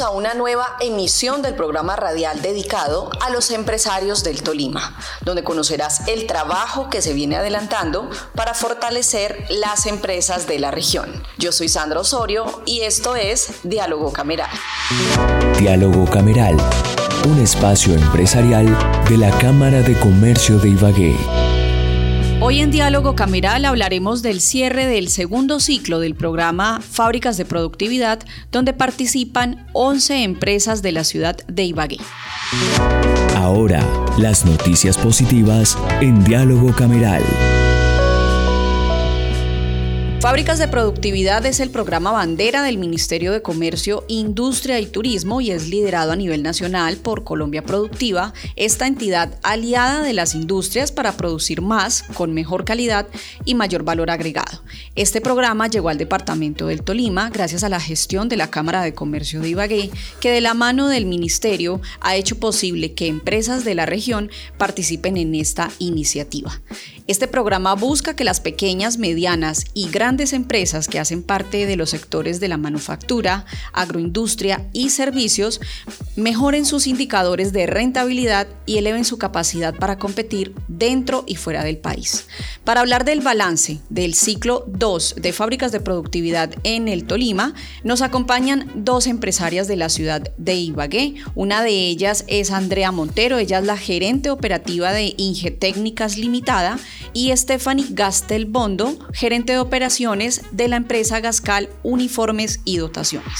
A una nueva emisión del programa radial dedicado a los empresarios del Tolima, donde conocerás el trabajo que se viene adelantando para fortalecer las empresas de la región. Yo soy Sandra Osorio y esto es Diálogo Cameral. Diálogo Cameral, un espacio empresarial de la Cámara de Comercio de Ibagué. Hoy en Diálogo Cameral hablaremos del cierre del segundo ciclo del programa Fábricas de Productividad, donde participan 11 empresas de la ciudad de Ibagué. Ahora, las noticias positivas en Diálogo Cameral. Fábricas de Productividad es el programa bandera del Ministerio de Comercio, Industria y Turismo y es liderado a nivel nacional por Colombia Productiva, esta entidad aliada de las industrias para producir más, con mejor calidad y mayor valor agregado. Este programa llegó al departamento del Tolima gracias a la gestión de la Cámara de Comercio de Ibagué, que de la mano del Ministerio ha hecho posible que empresas de la región participen en esta iniciativa. Este programa busca que las pequeñas, medianas y grandes empresas que hacen parte de los sectores de la manufactura, agroindustria y servicios mejoren sus indicadores de rentabilidad y eleven su capacidad para competir dentro y fuera del país. Para hablar del balance del ciclo 2 de fábricas de productividad en el Tolima, nos acompañan dos empresarias de la ciudad de Ibagué. Una de ellas es Andrea Montero, ella es la gerente operativa de Ingetécnicas Limitada y Stephanie Gastelbondo, gerente de operaciones de la empresa Gascal Uniformes y Dotaciones.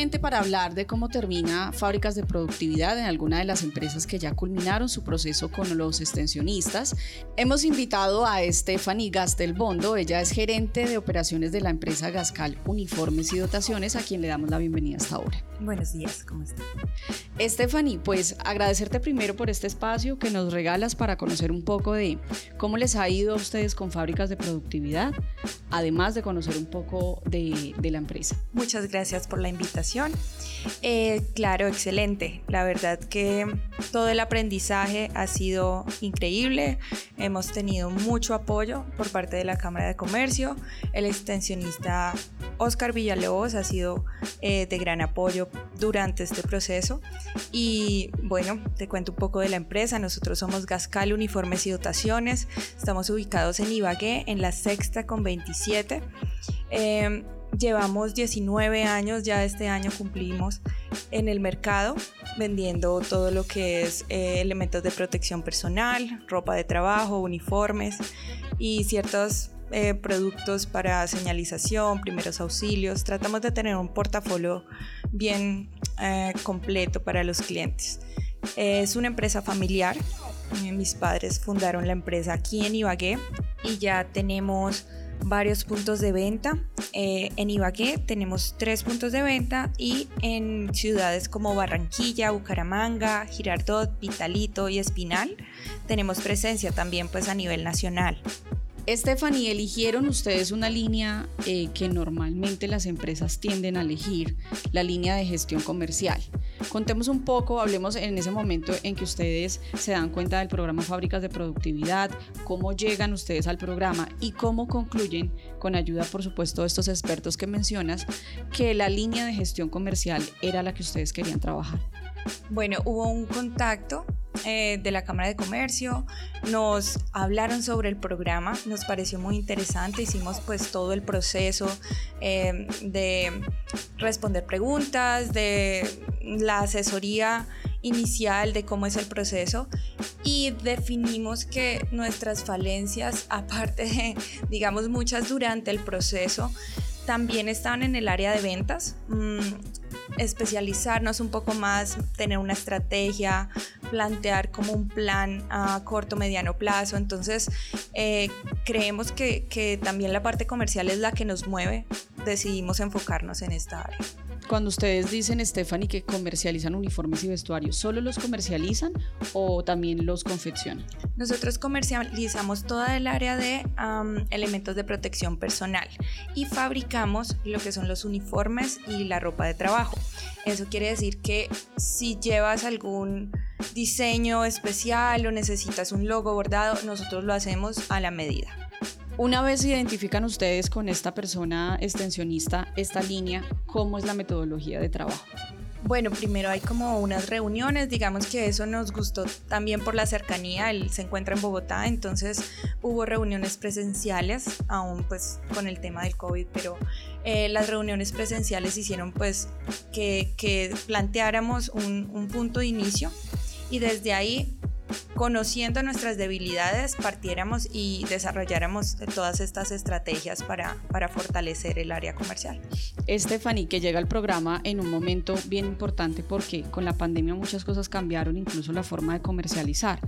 Para hablar de cómo termina fábricas de productividad en alguna de las empresas que ya culminaron su proceso con los extensionistas, hemos invitado a Stephanie Gastelbondo. Ella es gerente de operaciones de la empresa Gascal Uniformes y Dotaciones, a quien le damos la bienvenida hasta ahora. Buenos días, ¿cómo estás? Stephanie, pues agradecerte primero por este espacio que nos regalas para conocer un poco de cómo les ha ido a ustedes con fábricas de productividad, además de conocer un poco de, de la empresa. Muchas gracias por la invitación. Eh, claro, excelente. La verdad que todo el aprendizaje ha sido increíble. Hemos tenido mucho apoyo por parte de la Cámara de Comercio. El extensionista Oscar Villalobos ha sido eh, de gran apoyo durante este proceso. Y bueno, te cuento un poco de la empresa. Nosotros somos Gascal Uniformes y Dotaciones. Estamos ubicados en Ibagué, en la sexta con 27. Llevamos 19 años, ya este año cumplimos en el mercado vendiendo todo lo que es eh, elementos de protección personal, ropa de trabajo, uniformes y ciertos eh, productos para señalización, primeros auxilios. Tratamos de tener un portafolio bien eh, completo para los clientes. Es una empresa familiar. mis padres fundaron la empresa aquí en Ibagué y ya tenemos varios puntos de venta. Eh, en Ibagué tenemos tres puntos de venta y en ciudades como Barranquilla, Bucaramanga, Girardot, Vitalito y Espinal tenemos presencia también pues a nivel nacional. Stephanie, eligieron ustedes una línea eh, que normalmente las empresas tienden a elegir, la línea de gestión comercial. Contemos un poco, hablemos en ese momento en que ustedes se dan cuenta del programa Fábricas de Productividad, cómo llegan ustedes al programa y cómo concluyen, con ayuda por supuesto de estos expertos que mencionas, que la línea de gestión comercial era la que ustedes querían trabajar. Bueno, hubo un contacto eh, de la Cámara de Comercio, nos hablaron sobre el programa, nos pareció muy interesante, hicimos pues todo el proceso eh, de responder preguntas, de la asesoría inicial de cómo es el proceso y definimos que nuestras falencias, aparte de, digamos, muchas durante el proceso, también estaban en el área de ventas. Especializarnos un poco más, tener una estrategia, plantear como un plan a corto, mediano plazo. Entonces, eh, creemos que, que también la parte comercial es la que nos mueve. Decidimos enfocarnos en esta área. Cuando ustedes dicen, Stephanie, que comercializan uniformes y vestuarios, ¿solo los comercializan o también los confeccionan? Nosotros comercializamos toda el área de elementos de protección personal y fabricamos lo que son los uniformes y la ropa de trabajo. Eso quiere decir que si llevas algún diseño especial o necesitas un logo bordado, nosotros lo hacemos a la medida. Una vez identifican ustedes con esta persona extensionista esta línea, ¿cómo es la metodología de trabajo? Bueno, primero hay como unas reuniones, digamos que eso nos gustó también por la cercanía, él se encuentra en Bogotá, entonces hubo reuniones presenciales, aún pues con el tema del COVID, pero eh, las reuniones presenciales hicieron pues que, planteáramos un, un punto de inicio y desde ahí conociendo nuestras debilidades, partiéramos y desarrolláramos todas estas estrategias para, para fortalecer el área comercial. Stephanie, que llega al programa en un momento bien importante porque con la pandemia muchas cosas cambiaron, incluso la forma de comercializar.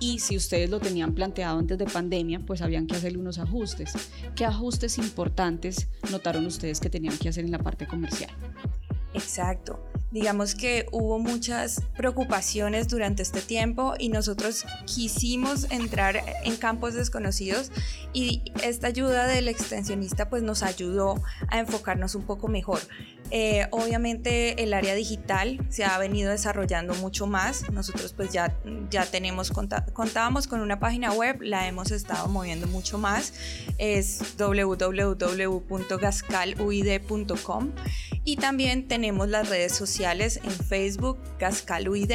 Y si ustedes lo tenían planteado antes de pandemia, pues habían que hacerle unos ajustes. ¿Qué ajustes importantes notaron ustedes que tenían que hacer en la parte comercial? Exacto digamos que hubo muchas preocupaciones durante este tiempo y nosotros quisimos entrar en campos desconocidos y esta ayuda del extensionista pues nos ayudó a enfocarnos un poco mejor. Eh, obviamente el área digital se ha venido desarrollando mucho más. Nosotros pues ya, ya tenemos, contábamos con una página web, la hemos estado moviendo mucho más. Es www.gascaluid.com y también tenemos las redes sociales en Facebook Gascaluid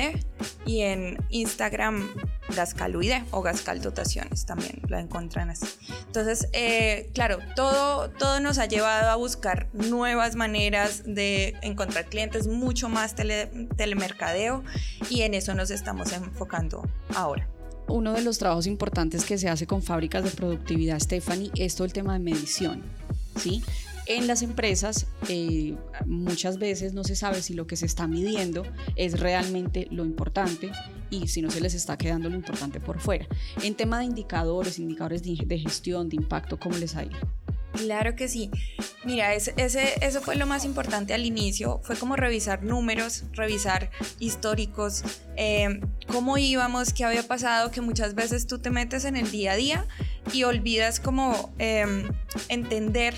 y en Instagram Gascaluide o Gascal Dotaciones también la encuentran así. Entonces, eh, claro, todo, todo nos ha llevado a buscar nuevas maneras de encontrar clientes, mucho más telemercadeo y en eso nos estamos enfocando ahora. Uno de los trabajos importantes que se hace con fábricas de productividad, Stephanie, es todo el tema de medición. ¿sí? En las empresas eh, muchas veces no se sabe si lo que se está midiendo es realmente lo importante y si no se les está quedando lo importante por fuera. En tema de indicadores, indicadores de, gestión, de impacto, ¿cómo les ha ido? Claro que sí. Mira, ese, eso fue lo más importante al inicio. Fue como revisar números, revisar históricos, eh, cómo íbamos, qué había pasado, que muchas veces tú te metes en el día a día y olvidas como eh, entender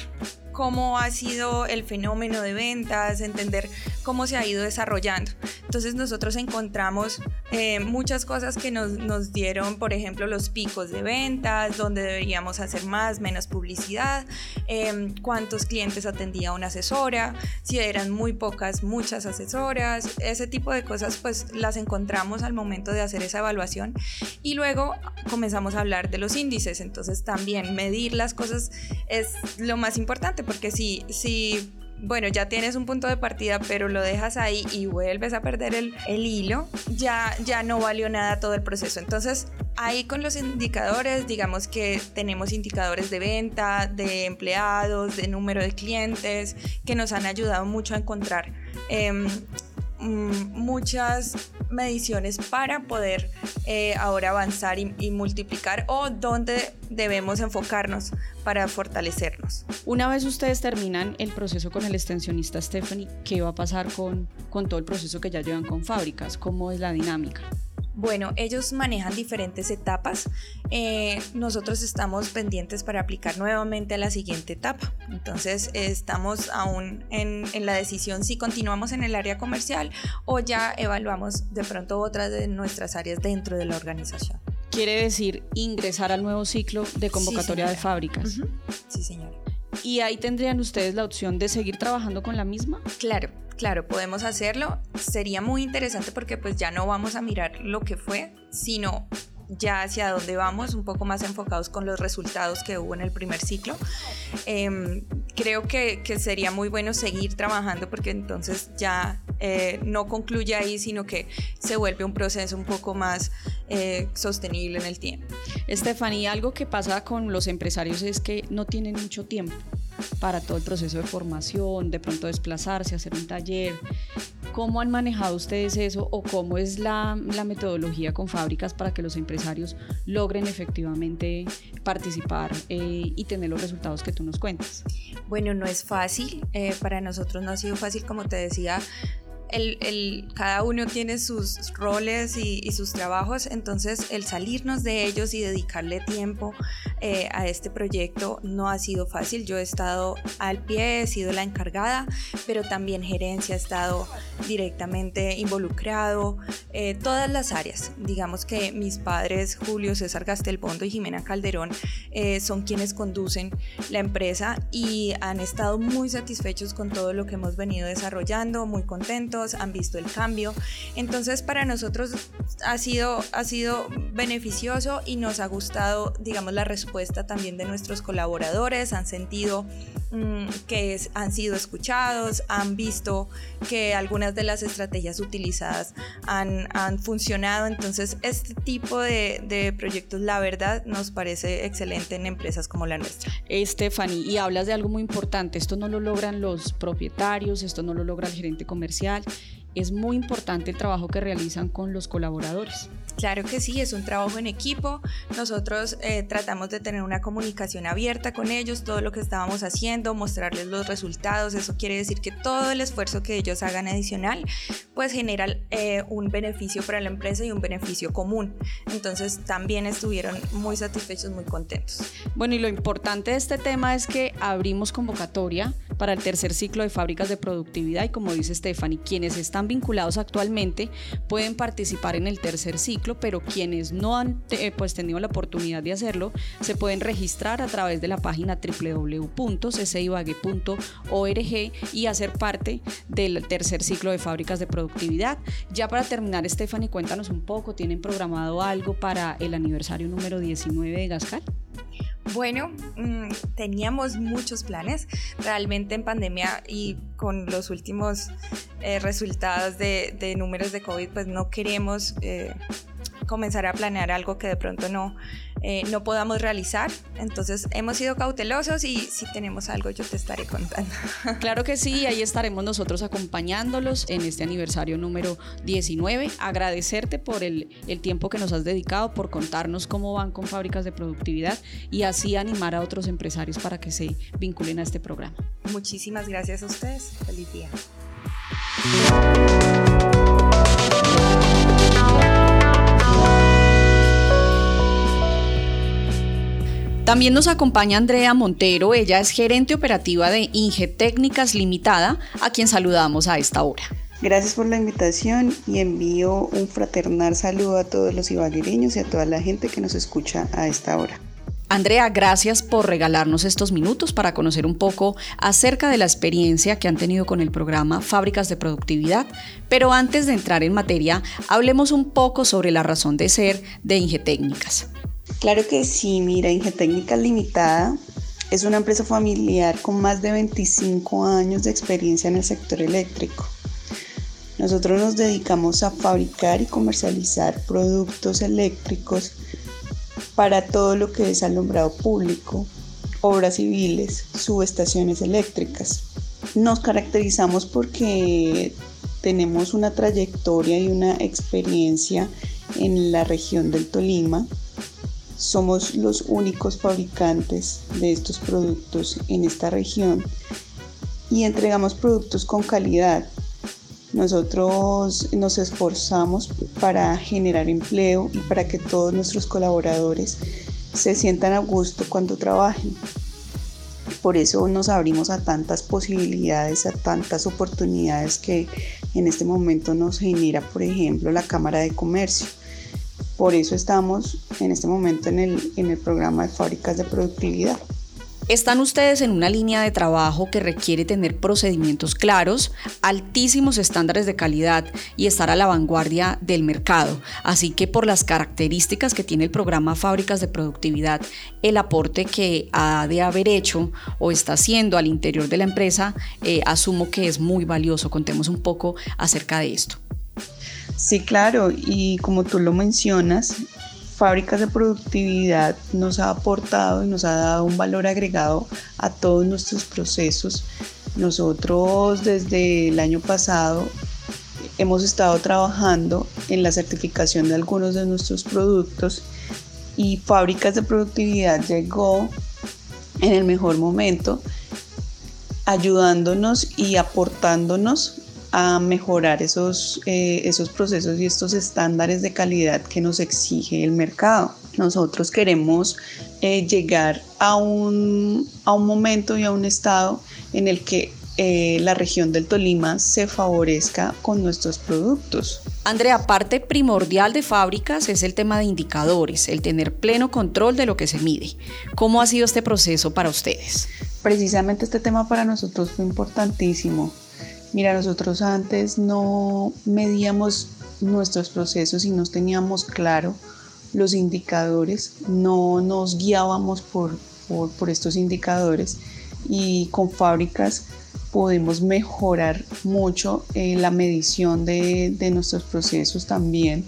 cómo ha sido el fenómeno de ventas, entender cómo se ha ido desarrollando. Entonces nosotros encontramos eh, muchas cosas que nos, nos, dieron, por ejemplo, los picos de ventas, donde deberíamos hacer más, menos publicidad, em, cuántos clientes atendía una asesora, si eran muy pocas, muchas asesoras, ese tipo de cosas pues las encontramos al momento de hacer esa evaluación. Y luego comenzamos a hablar de los índices, entonces también medir las cosas es lo más importante porque si, si bueno, ya tienes un punto de partida, pero lo dejas ahí y vuelves a perder el, el, hilo, ya, ya no valió nada todo el proceso. Entonces, ahí con los indicadores, digamos que tenemos indicadores de venta, de empleados, de número de clientes, que nos han ayudado mucho a encontrar em, muchas mediciones para poder eh, ahora avanzar y, multiplicar o dónde debemos enfocarnos para fortalecernos. Una vez ustedes terminan el proceso con el extensionista Stephanie, ¿qué va a pasar con, con todo el proceso que ya llevan con fábricas? ¿Cómo es la dinámica? Bueno, ellos manejan diferentes etapas. Eh, nosotros estamos pendientes para aplicar nuevamente a la siguiente etapa. Entonces, estamos aún en, en, la decisión si continuamos en el área comercial o ya evaluamos de pronto otras de nuestras áreas dentro de la organización. Quiere decir ingresar al nuevo ciclo de convocatoria de fábricas. Sí, señora. ¿Y ahí tendrían ustedes la opción de seguir trabajando con la misma? Claro, claro, podemos hacerlo. Sería muy interesante porque pues ya no vamos a mirar lo que fue, sino ya hacia dónde vamos, un poco más enfocados con los resultados que hubo en el primer ciclo. Em, creo que, que, sería muy bueno seguir trabajando porque entonces ya eh, no concluye ahí, sino que se vuelve un proceso un poco más eh, sostenible en el tiempo. Estefanía, algo que pasa con los empresarios es que no tienen mucho tiempo para todo el proceso de formación, de pronto desplazarse, hacer un taller. ¿Cómo han manejado ustedes eso o cómo es la, metodología con fábricas para que los empresarios logren efectivamente participar eh, y tener los resultados que tú nos cuentas? Bueno, no es fácil, eh, para nosotros no ha sido fácil, como te decía, el, cada uno tiene sus roles y, sus trabajos, entonces el salirnos de ellos y dedicarle tiempo eh, a este proyecto no ha sido fácil. Yo he estado al pie, he sido la encargada, pero también gerencia ha estado directamente involucrado, eh, todas las áreas. Digamos que mis padres, Julio César Gastelbondo y Jimena Calderón, eh, son quienes conducen la empresa y han estado muy satisfechos con todo lo que hemos venido desarrollando, muy contentos han visto el cambio. Entonces para nosotros ha sido, ha sido beneficioso y nos ha gustado, digamos, la respuesta también de nuestros colaboradores, han sentido mm, que han sido escuchados, han visto que algunas de las estrategias utilizadas han, han funcionado. Entonces este tipo de, de proyectos, la verdad, nos parece excelente en empresas como la nuestra. Stephanie, y hablas de algo muy importante, esto no lo logran los propietarios, esto no lo logra el gerente comercial, es muy importante el trabajo que realizan con los colaboradores. Claro que sí, es un trabajo en equipo. Nosotros eh, tratamos de tener una comunicación abierta con ellos, todo lo que estábamos haciendo, mostrarles los resultados. Eso quiere decir que todo el esfuerzo que ellos hagan adicional, pues genera eh, un beneficio para la empresa y un beneficio común. Entonces también estuvieron muy satisfechos, muy contentos. Bueno, y lo importante de este tema es que abrimos convocatoria para el tercer ciclo de fábricas de productividad y como dice Stephanie, quienes están vinculados actualmente pueden participar en el tercer ciclo pero quienes no han eh, pues, tenido la oportunidad de hacerlo se pueden registrar a través de la página www.ccibague.org y hacer parte del tercer ciclo de fábricas de productividad. Ya para terminar, Stephanie, cuéntanos un poco, ¿tienen programado algo para el aniversario número 19 de Gascal? Bueno, mm, teníamos muchos planes. Realmente en pandemia y con los últimos eh, resultados de, números de COVID, pues no queremos eh, comenzar a planear algo que de pronto no, eh, no podamos realizar. Entonces hemos sido cautelosos y si tenemos algo yo te estaré contando. Claro que sí, ahí estaremos nosotros acompañándolos en este aniversario número 19. Agradecerte por el, el tiempo que nos has dedicado, por contarnos cómo van con fábricas de productividad y así animar a otros empresarios para que se vinculen a este programa. Muchísimas gracias a ustedes. Feliz día. También nos acompaña Andrea Montero, ella es gerente operativa de Inge Técnicas Limitada, a quien saludamos a esta hora. Gracias por la invitación y envío un fraternal saludo a todos los ibaguereños y a toda la gente que nos escucha a esta hora. Andrea, gracias por regalarnos estos minutos para conocer un poco acerca de la experiencia que han tenido con el programa Fábricas de Productividad. Pero antes de entrar en materia, hablemos un poco sobre la razón de ser de Inge Técnicas. Claro que sí, mira, Ingetécnica Limitada es una empresa familiar con más de 25 años de experiencia en el sector eléctrico. Nosotros nos dedicamos a fabricar y comercializar productos eléctricos para todo lo que es alumbrado público, obras civiles, subestaciones eléctricas. Nos caracterizamos porque tenemos una trayectoria y una experiencia en la región del Tolima somos los únicos fabricantes de estos productos en esta región y entregamos productos con calidad. Nosotros nos esforzamos para generar empleo y para que todos nuestros colaboradores se sientan a gusto cuando trabajen. Por eso nos abrimos a tantas posibilidades, a tantas oportunidades que en este momento nos genera, por ejemplo, la Cámara de Comercio. Por eso estamos en este momento en el, en el programa de fábricas de productividad. Están ustedes en una línea de trabajo que requiere tener procedimientos claros, altísimos estándares de calidad y estar a la vanguardia del mercado. Así que por las características que tiene el programa Fábricas de Productividad, el aporte que ha de haber hecho o está haciendo al interior de la empresa, eh, asumo que es muy valioso. Contemos un poco acerca de esto. Sí, claro, y como tú lo mencionas, Fábricas de Productividad nos ha aportado y nos ha dado un valor agregado a todos nuestros procesos. Nosotros desde el año pasado hemos estado trabajando en la certificación de algunos de nuestros productos y Fábricas de Productividad llegó en el mejor momento ayudándonos y aportándonos a mejorar esos, eh, esos procesos y estos estándares de calidad que nos exige el mercado. Nosotros queremos eh, llegar a un, a un momento y a un estado en el que eh, la región del Tolima se favorezca con nuestros productos. Andrea, parte primordial de fábricas es el tema de indicadores, el tener pleno control de lo que se mide. ¿Cómo ha sido este proceso para ustedes? Precisamente este tema para nosotros fue importantísimo. Mira, nosotros antes no medíamos nuestros procesos y no teníamos claro los indicadores, no nos guiábamos por, por, estos indicadores y con fábricas podemos mejorar mucho eh, la medición de, nuestros procesos también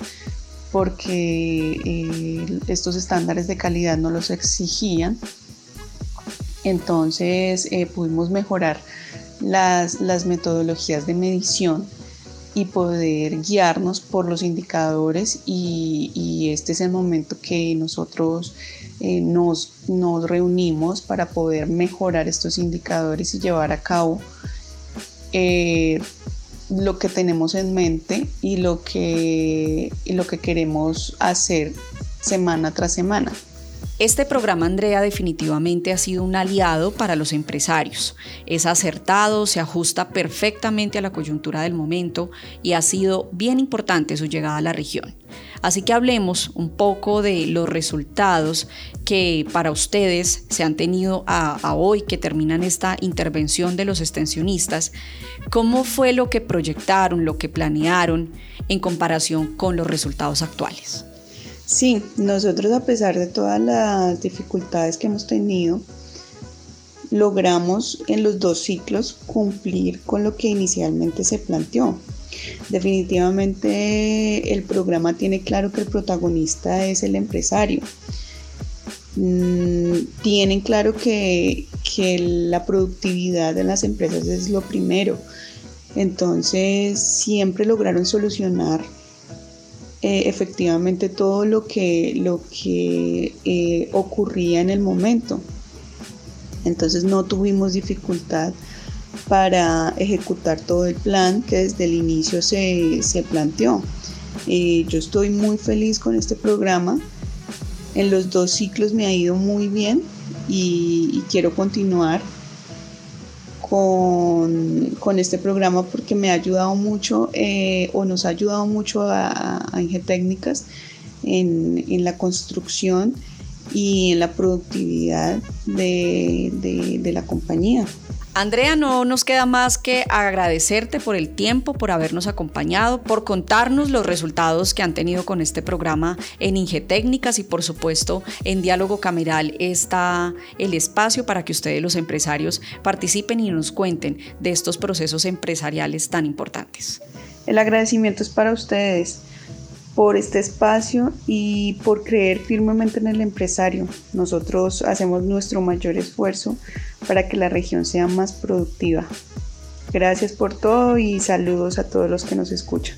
porque eh, estos estándares de calidad no los exigían. Entonces eh, pudimos mejorar las, metodologías de medición y poder guiarnos por los indicadores y, este es el momento que nosotros eh, nos, nos, reunimos para poder mejorar estos indicadores y llevar a cabo eh, lo que tenemos en mente y lo que, y lo que queremos hacer semana tras semana. Este programa, Andrea, definitivamente ha sido un aliado para los empresarios. Es acertado, se ajusta perfectamente a la coyuntura del momento y ha sido bien importante su llegada a la región. Así que hablemos un poco de los resultados que para ustedes se han tenido a, hoy que terminan esta intervención de los extensionistas. ¿Cómo fue lo que proyectaron, lo que planearon en comparación con los resultados actuales? Sí, nosotros a pesar de todas las dificultades que hemos tenido, logramos en los dos ciclos cumplir con lo que inicialmente se planteó. Definitivamente el programa tiene claro que el protagonista es el empresario. Mm, tienen claro que, que la productividad de las empresas es lo primero. Entonces siempre lograron solucionar eh, efectivamente todo lo que, lo que eh, ocurría en el momento. Entonces no tuvimos dificultad para ejecutar todo el plan que desde el inicio se, planteó. Eh, yo estoy muy feliz con este programa. En los dos ciclos me ha ido muy bien y quiero continuar con, este programa porque me ha ayudado mucho eh, o nos ha ayudado mucho a, a en, en, la construcción y en la productividad de, de la compañía. Andrea, no nos queda más que agradecerte por el tiempo, por habernos acompañado, por contarnos los resultados que han tenido con este programa en Ingetécnicas y por supuesto en Diálogo Cameral está el espacio para que ustedes los empresarios participen y nos cuenten de estos procesos empresariales tan importantes. El agradecimiento es para ustedes por este espacio y por creer firmemente en el empresario. Nosotros hacemos nuestro mayor esfuerzo para que la región sea más productiva. Gracias por todo y saludos a todos los que nos escuchan.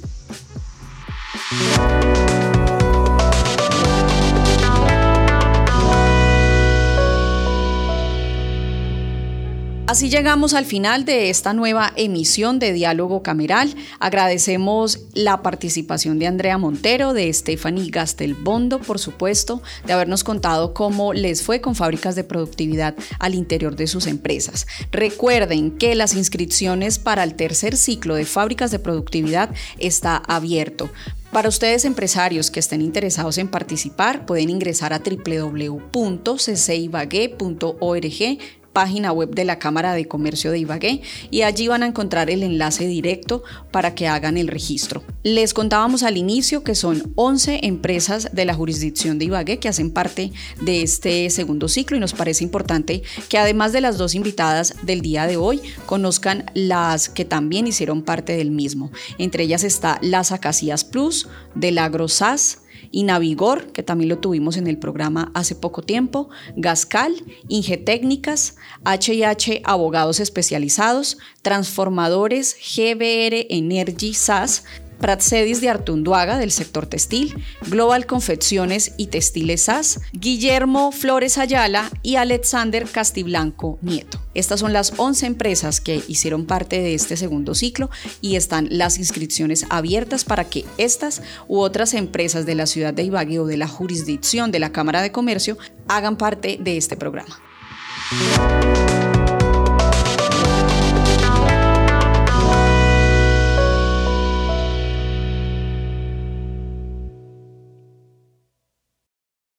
Así llegamos al final de esta nueva emisión de Diálogo Cameral. Agradecemos la participación de Andrea Montero, de Stephanie Gastelbondo, por supuesto, de habernos contado cómo les fue con fábricas de productividad al interior de sus empresas. Recuerden que las inscripciones para el tercer ciclo de fábricas de productividad está abierto. Para ustedes empresarios que estén interesados en participar, pueden ingresar a www.ccibag.org página web de la Cámara de Comercio de Ibagué y allí van a encontrar el enlace directo para que hagan el registro. Les contábamos al inicio que son 11 empresas de la jurisdicción de Ibagué que hacen parte de este segundo ciclo y nos parece importante que además de las dos invitadas del día de hoy conozcan las que también hicieron parte del mismo. Entre ellas está Las Acacias Plus, del AgroSAS, y Navigor, que también lo tuvimos en el programa hace poco tiempo, Gascal, Ingetécnicas, HH Abogados Especializados, Transformadores, GBR Energy SAS, Pratsedis de Artunduaga del sector textil, Global Confecciones y Textiles SAS, Guillermo Flores Ayala y Alexander Castiblanco Nieto. Estas son las 11 empresas que hicieron parte de este segundo ciclo y están las inscripciones abiertas para que estas u otras empresas de la ciudad de Ibagué o de la jurisdicción de la Cámara de Comercio hagan parte de este programa.